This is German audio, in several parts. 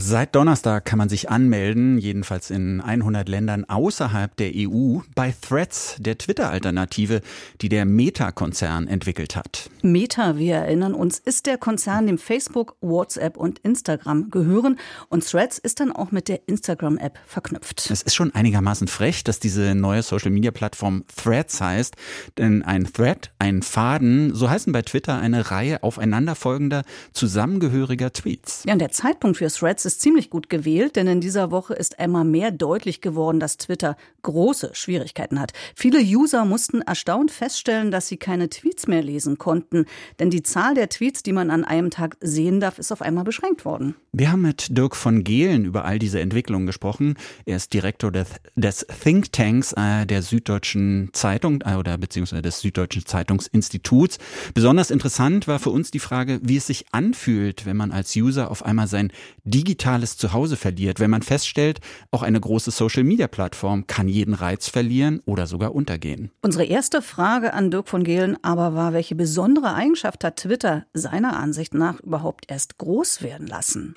Seit Donnerstag kann man sich anmelden, jedenfalls in 100 Ländern außerhalb der EU, bei Threads, der Twitter-Alternative, die der Meta-Konzern entwickelt hat. Meta, wir erinnern uns, ist der Konzern, dem Facebook, WhatsApp und Instagram gehören. Und Threads ist dann auch mit der Instagram-App verknüpft. Es ist schon einigermaßen frech, dass diese neue Social-Media-Plattform Threads heißt. Denn ein Thread, ein Faden, so heißen bei Twitter eine Reihe aufeinanderfolgender, zusammengehöriger Tweets. Ja, und der Zeitpunkt für Threads ist ziemlich gut gewählt, denn in dieser Woche ist einmal mehr deutlich geworden, dass Twitter große Schwierigkeiten hat. Viele User mussten erstaunt feststellen, dass sie keine Tweets mehr lesen konnten, denn die Zahl der Tweets, die man an einem Tag sehen darf, ist auf einmal beschränkt worden. Wir haben mit Dirk von Gehlen über all diese Entwicklungen gesprochen. Er ist Direktor des, des Think Tanks äh, der Süddeutschen Zeitung äh, oder beziehungsweise des Süddeutschen Zeitungsinstituts. Besonders interessant war für uns die Frage, wie es sich anfühlt, wenn man als User auf einmal sein digitales digitales Zuhause verliert, wenn man feststellt, auch eine große Social-Media-Plattform kann jeden Reiz verlieren oder sogar untergehen. Unsere erste Frage an Dirk von Gehlen aber war, welche besondere Eigenschaft hat Twitter seiner Ansicht nach überhaupt erst groß werden lassen?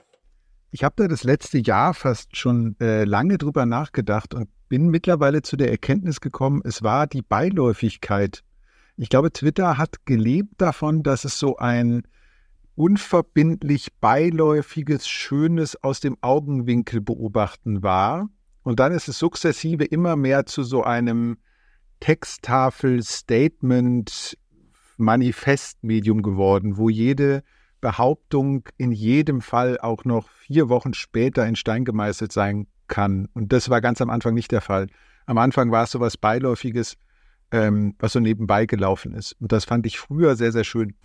Ich habe da das letzte Jahr fast schon äh, lange drüber nachgedacht und bin mittlerweile zu der Erkenntnis gekommen, es war die Beiläufigkeit. Ich glaube, Twitter hat gelebt davon, dass es so ein unverbindlich beiläufiges, schönes aus dem Augenwinkel beobachten war. Und dann ist es sukzessive immer mehr zu so einem Texttafel, Statement, Manifestmedium geworden, wo jede Behauptung in jedem Fall auch noch vier Wochen später in Stein gemeißelt sein kann. Und das war ganz am Anfang nicht der Fall. Am Anfang war es so was Beiläufiges, ähm, was so nebenbei gelaufen ist. Und das fand ich früher sehr, sehr schön.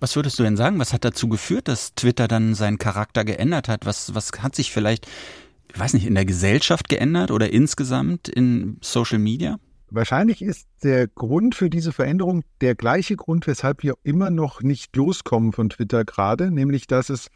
Was würdest du denn sagen? Was hat dazu geführt, dass Twitter dann seinen Charakter geändert hat? Was, was hat sich vielleicht, ich weiß nicht, in der Gesellschaft geändert oder insgesamt in Social Media? Wahrscheinlich ist der Grund für diese Veränderung der gleiche Grund, weshalb wir immer noch nicht loskommen von Twitter gerade, nämlich dass es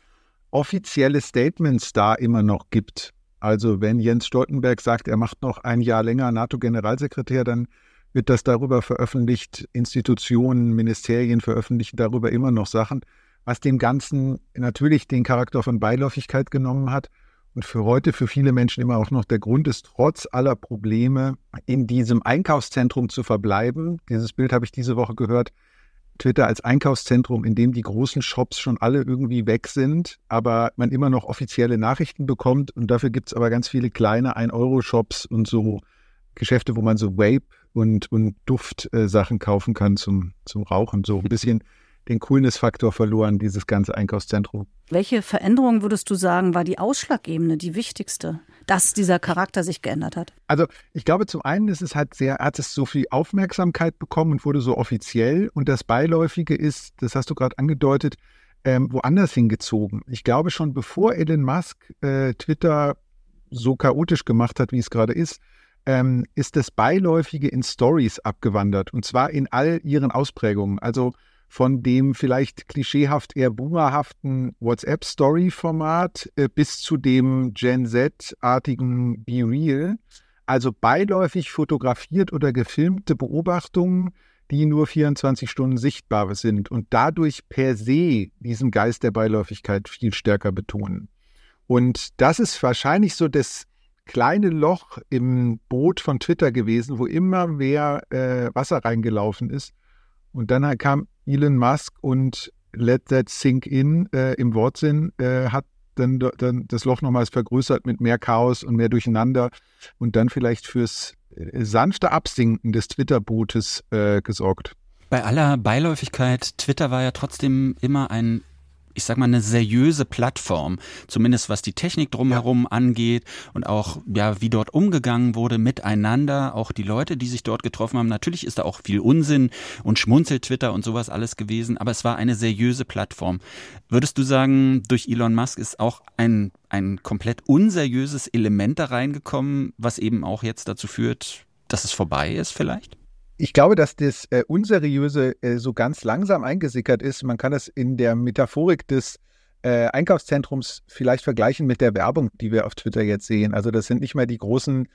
offizielle Statements da immer noch gibt. Also wenn Jens Stoltenberg sagt, er macht noch ein Jahr länger NATO-Generalsekretär, dann wird das darüber veröffentlicht, Institutionen, Ministerien veröffentlichen darüber immer noch Sachen, was dem Ganzen natürlich den Charakter von Beiläufigkeit genommen hat und für heute für viele Menschen immer auch noch der Grund ist, trotz aller Probleme in diesem Einkaufszentrum zu verbleiben. Dieses Bild habe ich diese Woche gehört. Twitter als Einkaufszentrum, in dem die großen Shops schon alle irgendwie weg sind, aber man immer noch offizielle Nachrichten bekommt. Und dafür gibt es aber ganz viele kleine 1-Euro-Shops und so Geschäfte, wo man so Vape und, und Duftsachen äh, kaufen kann zum, zum Rauchen. So ein bisschen den Coolness-Faktor verloren, dieses ganze Einkaufszentrum. Welche Veränderung würdest du sagen, war die ausschlaggebende, die wichtigste, dass dieser Charakter sich geändert hat? Also ich glaube, zum einen ist es halt sehr, hat es so viel Aufmerksamkeit bekommen und wurde so offiziell. Und das Beiläufige ist, das hast du gerade angedeutet, ähm, woanders hingezogen. Ich glaube schon, bevor Elon Musk äh, Twitter so chaotisch gemacht hat, wie es gerade ist, ähm, ist das Beiläufige in Stories abgewandert und zwar in all ihren Ausprägungen. Also von dem vielleicht klischeehaft eher boomerhaften WhatsApp-Story-Format äh, bis zu dem Gen Z-artigen Be Real. Also beiläufig fotografiert oder gefilmte Beobachtungen, die nur 24 Stunden sichtbar sind und dadurch per se diesen Geist der Beiläufigkeit viel stärker betonen. Und das ist wahrscheinlich so das kleine Loch im Boot von Twitter gewesen, wo immer mehr äh, Wasser reingelaufen ist. Und dann kam Elon Musk und Let That Sink In äh, im Wortsinn äh, hat dann, dann das Loch nochmals vergrößert mit mehr Chaos und mehr Durcheinander und dann vielleicht fürs äh, sanfte Absinken des Twitter-Bootes äh, gesorgt. Bei aller Beiläufigkeit, Twitter war ja trotzdem immer ein ich sag mal, eine seriöse Plattform, zumindest was die Technik drumherum ja. angeht und auch, ja, wie dort umgegangen wurde miteinander, auch die Leute, die sich dort getroffen haben. Natürlich ist da auch viel Unsinn und Schmunzel-Twitter und sowas alles gewesen, aber es war eine seriöse Plattform. Würdest du sagen, durch Elon Musk ist auch ein, ein komplett unseriöses Element da reingekommen, was eben auch jetzt dazu führt, dass es vorbei ist vielleicht? Ich glaube, dass das äh, Unseriöse äh, so ganz langsam eingesickert ist. Man kann das in der Metaphorik des äh, Einkaufszentrums vielleicht vergleichen mit der Werbung, die wir auf Twitter jetzt sehen. Also das sind nicht mehr die großen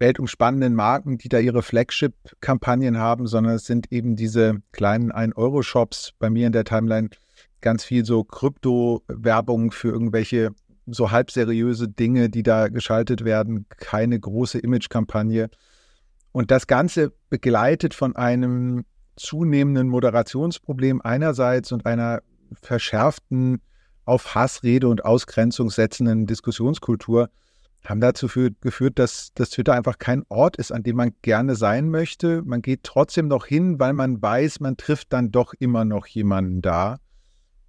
weltumspannenden Marken, die da ihre Flagship-Kampagnen haben, sondern es sind eben diese kleinen 1-Euro-Shops bei mir in der Timeline ganz viel so Krypto-Werbung für irgendwelche so halbseriöse Dinge, die da geschaltet werden, keine große Image-Kampagne. Und das Ganze begleitet von einem zunehmenden Moderationsproblem einerseits und einer verschärften, auf Hassrede und Ausgrenzung setzenden Diskussionskultur haben dazu geführt, dass, dass Twitter einfach kein Ort ist, an dem man gerne sein möchte. Man geht trotzdem noch hin, weil man weiß, man trifft dann doch immer noch jemanden da.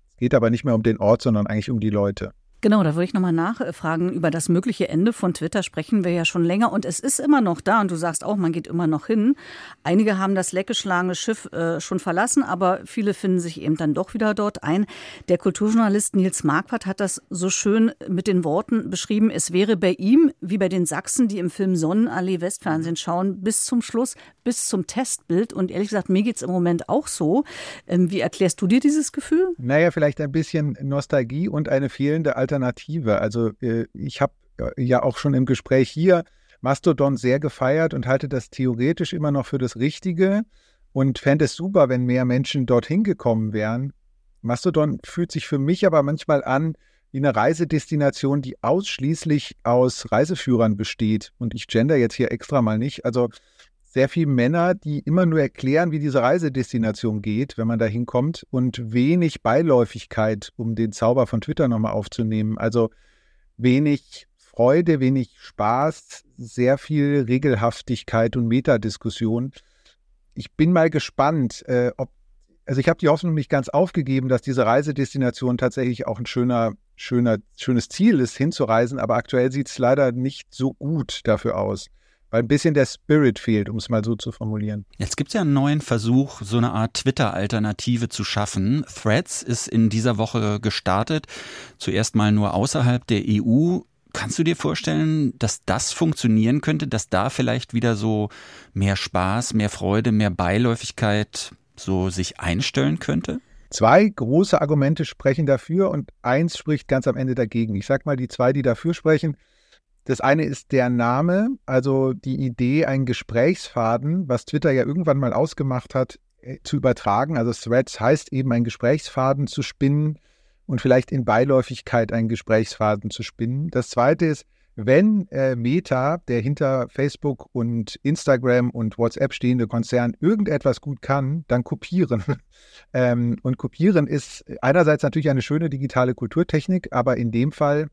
Es geht aber nicht mehr um den Ort, sondern eigentlich um die Leute. Genau, da würde ich nochmal nachfragen. Über das mögliche Ende von Twitter sprechen wir ja schon länger und es ist immer noch da und du sagst auch, man geht immer noch hin. Einige haben das leckgeschlagene Schiff äh, schon verlassen, aber viele finden sich eben dann doch wieder dort ein. Der Kulturjournalist Nils Marquardt hat das so schön mit den Worten beschrieben, es wäre bei ihm wie bei den Sachsen, die im Film Sonnenallee Westfernsehen schauen, bis zum Schluss, bis zum Testbild. Und ehrlich gesagt, mir geht es im Moment auch so. Ähm, wie erklärst du dir dieses Gefühl? Naja, vielleicht ein bisschen Nostalgie und eine fehlende Alternative. Also äh, ich habe äh, ja auch schon im Gespräch hier Mastodon sehr gefeiert und halte das theoretisch immer noch für das Richtige und fände es super, wenn mehr Menschen dorthin gekommen wären. Mastodon fühlt sich für mich aber manchmal an wie eine Reisedestination, die ausschließlich aus Reiseführern besteht. Und ich gender jetzt hier extra mal nicht. Also sehr viele Männer, die immer nur erklären, wie diese Reisedestination geht, wenn man da hinkommt und wenig Beiläufigkeit, um den Zauber von Twitter nochmal aufzunehmen. Also wenig Freude, wenig Spaß, sehr viel Regelhaftigkeit und Metadiskussion. Ich bin mal gespannt, äh, ob, also ich habe die Hoffnung nicht ganz aufgegeben, dass diese Reisedestination tatsächlich auch ein schöner, schöner, schönes Ziel ist, hinzureisen, aber aktuell sieht es leider nicht so gut dafür aus weil ein bisschen der Spirit fehlt, um es mal so zu formulieren. Jetzt gibt es ja einen neuen Versuch, so eine Art Twitter-Alternative zu schaffen. Threads ist in dieser Woche gestartet, zuerst mal nur außerhalb der EU. Kannst du dir vorstellen, dass das funktionieren könnte, dass da vielleicht wieder so mehr Spaß, mehr Freude, mehr Beiläufigkeit so sich einstellen könnte? Zwei große Argumente sprechen dafür und eins spricht ganz am Ende dagegen. Ich sag mal die zwei, die dafür sprechen. Das eine ist der Name, also die Idee, einen Gesprächsfaden, was Twitter ja irgendwann mal ausgemacht hat, äh, zu übertragen. Also Threads heißt eben, einen Gesprächsfaden zu spinnen und vielleicht in Beiläufigkeit einen Gesprächsfaden zu spinnen. Das zweite ist, wenn äh, Meta, der hinter Facebook und Instagram und WhatsApp stehende Konzern, irgendetwas gut kann, dann kopieren. ähm, und kopieren ist einerseits natürlich eine schöne digitale Kulturtechnik, aber in dem Fall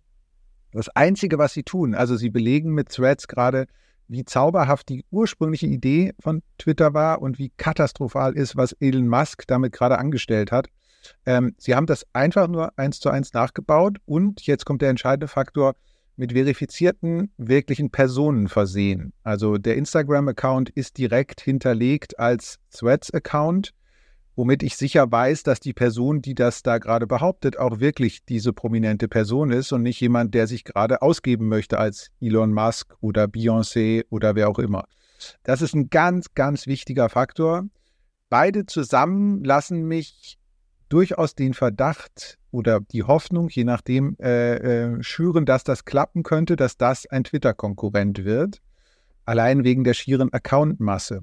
das Einzige, was sie tun, also sie belegen mit Threads gerade, wie zauberhaft die ursprüngliche Idee von Twitter war und wie katastrophal ist, was Elon Musk damit gerade angestellt hat. Ähm, sie haben das einfach nur eins zu eins nachgebaut und jetzt kommt der entscheidende Faktor, mit verifizierten wirklichen Personen versehen. Also der Instagram-Account ist direkt hinterlegt als Threads-Account womit ich sicher weiß, dass die Person, die das da gerade behauptet, auch wirklich diese prominente Person ist und nicht jemand, der sich gerade ausgeben möchte als Elon Musk oder Beyoncé oder wer auch immer. Das ist ein ganz, ganz wichtiger Faktor. Beide zusammen lassen mich durchaus den Verdacht oder die Hoffnung, je nachdem, äh, äh, schüren, dass das klappen könnte, dass das ein Twitter-Konkurrent wird. Allein wegen der schieren Accountmasse.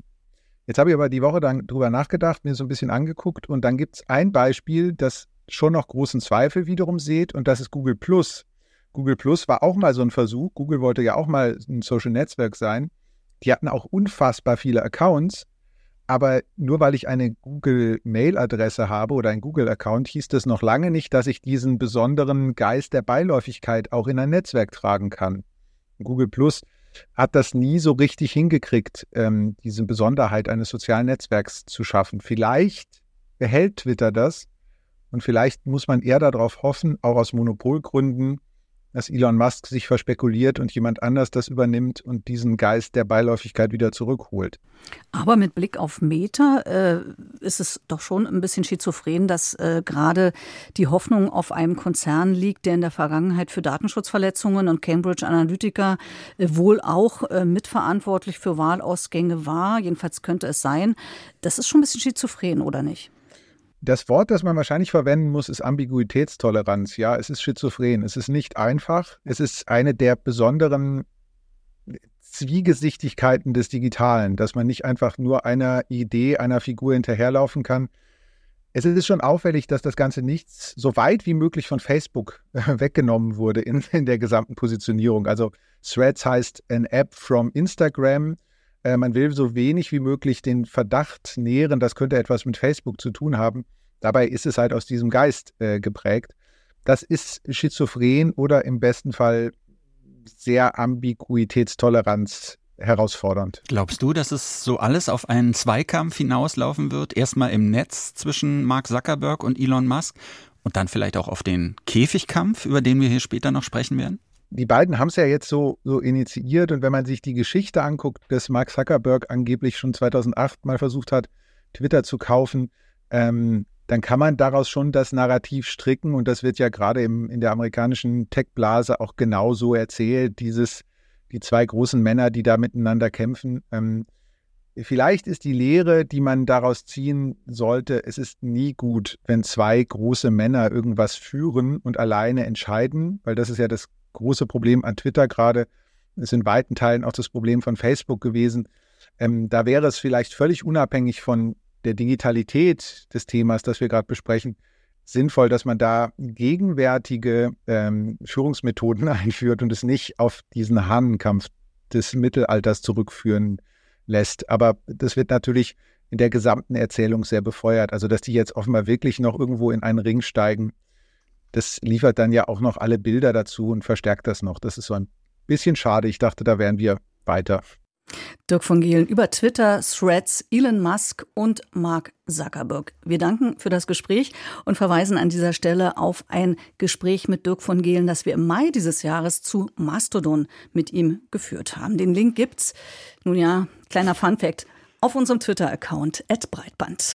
Jetzt habe ich aber die Woche dann drüber nachgedacht, mir so ein bisschen angeguckt und dann gibt es ein Beispiel, das schon noch großen Zweifel wiederum seht und das ist Google Plus. Google Plus war auch mal so ein Versuch. Google wollte ja auch mal ein Social Netzwerk sein. Die hatten auch unfassbar viele Accounts, aber nur weil ich eine Google Mail-Adresse habe oder ein Google-Account, hieß das noch lange nicht, dass ich diesen besonderen Geist der Beiläufigkeit auch in ein Netzwerk tragen kann. Google Plus hat das nie so richtig hingekriegt, ähm, diese Besonderheit eines sozialen Netzwerks zu schaffen. Vielleicht behält Twitter das und vielleicht muss man eher darauf hoffen, auch aus Monopolgründen, dass Elon Musk sich verspekuliert und jemand anders das übernimmt und diesen Geist der Beiläufigkeit wieder zurückholt. Aber mit Blick auf Meta äh, ist es doch schon ein bisschen schizophren, dass äh, gerade die Hoffnung auf einem Konzern liegt, der in der Vergangenheit für Datenschutzverletzungen und Cambridge Analytica äh, wohl auch äh, mitverantwortlich für Wahlausgänge war. Jedenfalls könnte es sein. Das ist schon ein bisschen schizophren, oder nicht? Das Wort, das man wahrscheinlich verwenden muss, ist Ambiguitätstoleranz. Ja, es ist schizophren. Es ist nicht einfach. Es ist eine der besonderen Zwiegesichtigkeiten des Digitalen, dass man nicht einfach nur einer Idee, einer Figur hinterherlaufen kann. Es ist schon auffällig, dass das Ganze nichts so weit wie möglich von Facebook weggenommen wurde in, in der gesamten Positionierung. Also Threads heißt an App from Instagram. Äh, man will so wenig wie möglich den Verdacht nähren, das könnte etwas mit Facebook zu tun haben. Dabei ist es halt aus diesem Geist äh, geprägt. Das ist schizophren oder im besten Fall sehr Ambiguitätstoleranz herausfordernd. Glaubst du, dass es so alles auf einen Zweikampf hinauslaufen wird? Erstmal im Netz zwischen Mark Zuckerberg und Elon Musk und dann vielleicht auch auf den Käfigkampf, über den wir hier später noch sprechen werden? Die beiden haben es ja jetzt so, so initiiert und wenn man sich die Geschichte anguckt, dass Mark Zuckerberg angeblich schon 2008 mal versucht hat, Twitter zu kaufen, ähm, dann kann man daraus schon das Narrativ stricken und das wird ja gerade in der amerikanischen Tech-Blase auch genauso erzählt, dieses, die zwei großen Männer, die da miteinander kämpfen. Ähm, vielleicht ist die Lehre, die man daraus ziehen sollte, es ist nie gut, wenn zwei große Männer irgendwas führen und alleine entscheiden, weil das ist ja das große Problem an Twitter gerade. Ist in weiten Teilen auch das Problem von Facebook gewesen. Ähm, da wäre es vielleicht völlig unabhängig von der Digitalität des Themas, das wir gerade besprechen, sinnvoll, dass man da gegenwärtige ähm, Führungsmethoden einführt und es nicht auf diesen Hahnenkampf des Mittelalters zurückführen lässt. Aber das wird natürlich in der gesamten Erzählung sehr befeuert. Also, dass die jetzt offenbar wirklich noch irgendwo in einen Ring steigen, das liefert dann ja auch noch alle Bilder dazu und verstärkt das noch. Das ist so ein bisschen schade. Ich dachte, da wären wir weiter. Dirk von Gehlen über Twitter, Threads, Elon Musk und Mark Zuckerberg. Wir danken für das Gespräch und verweisen an dieser Stelle auf ein Gespräch mit Dirk von Gehlen, das wir im Mai dieses Jahres zu Mastodon mit ihm geführt haben. Den Link gibt's, nun ja, kleiner Funfact, auf unserem Twitter-Account, Breitband.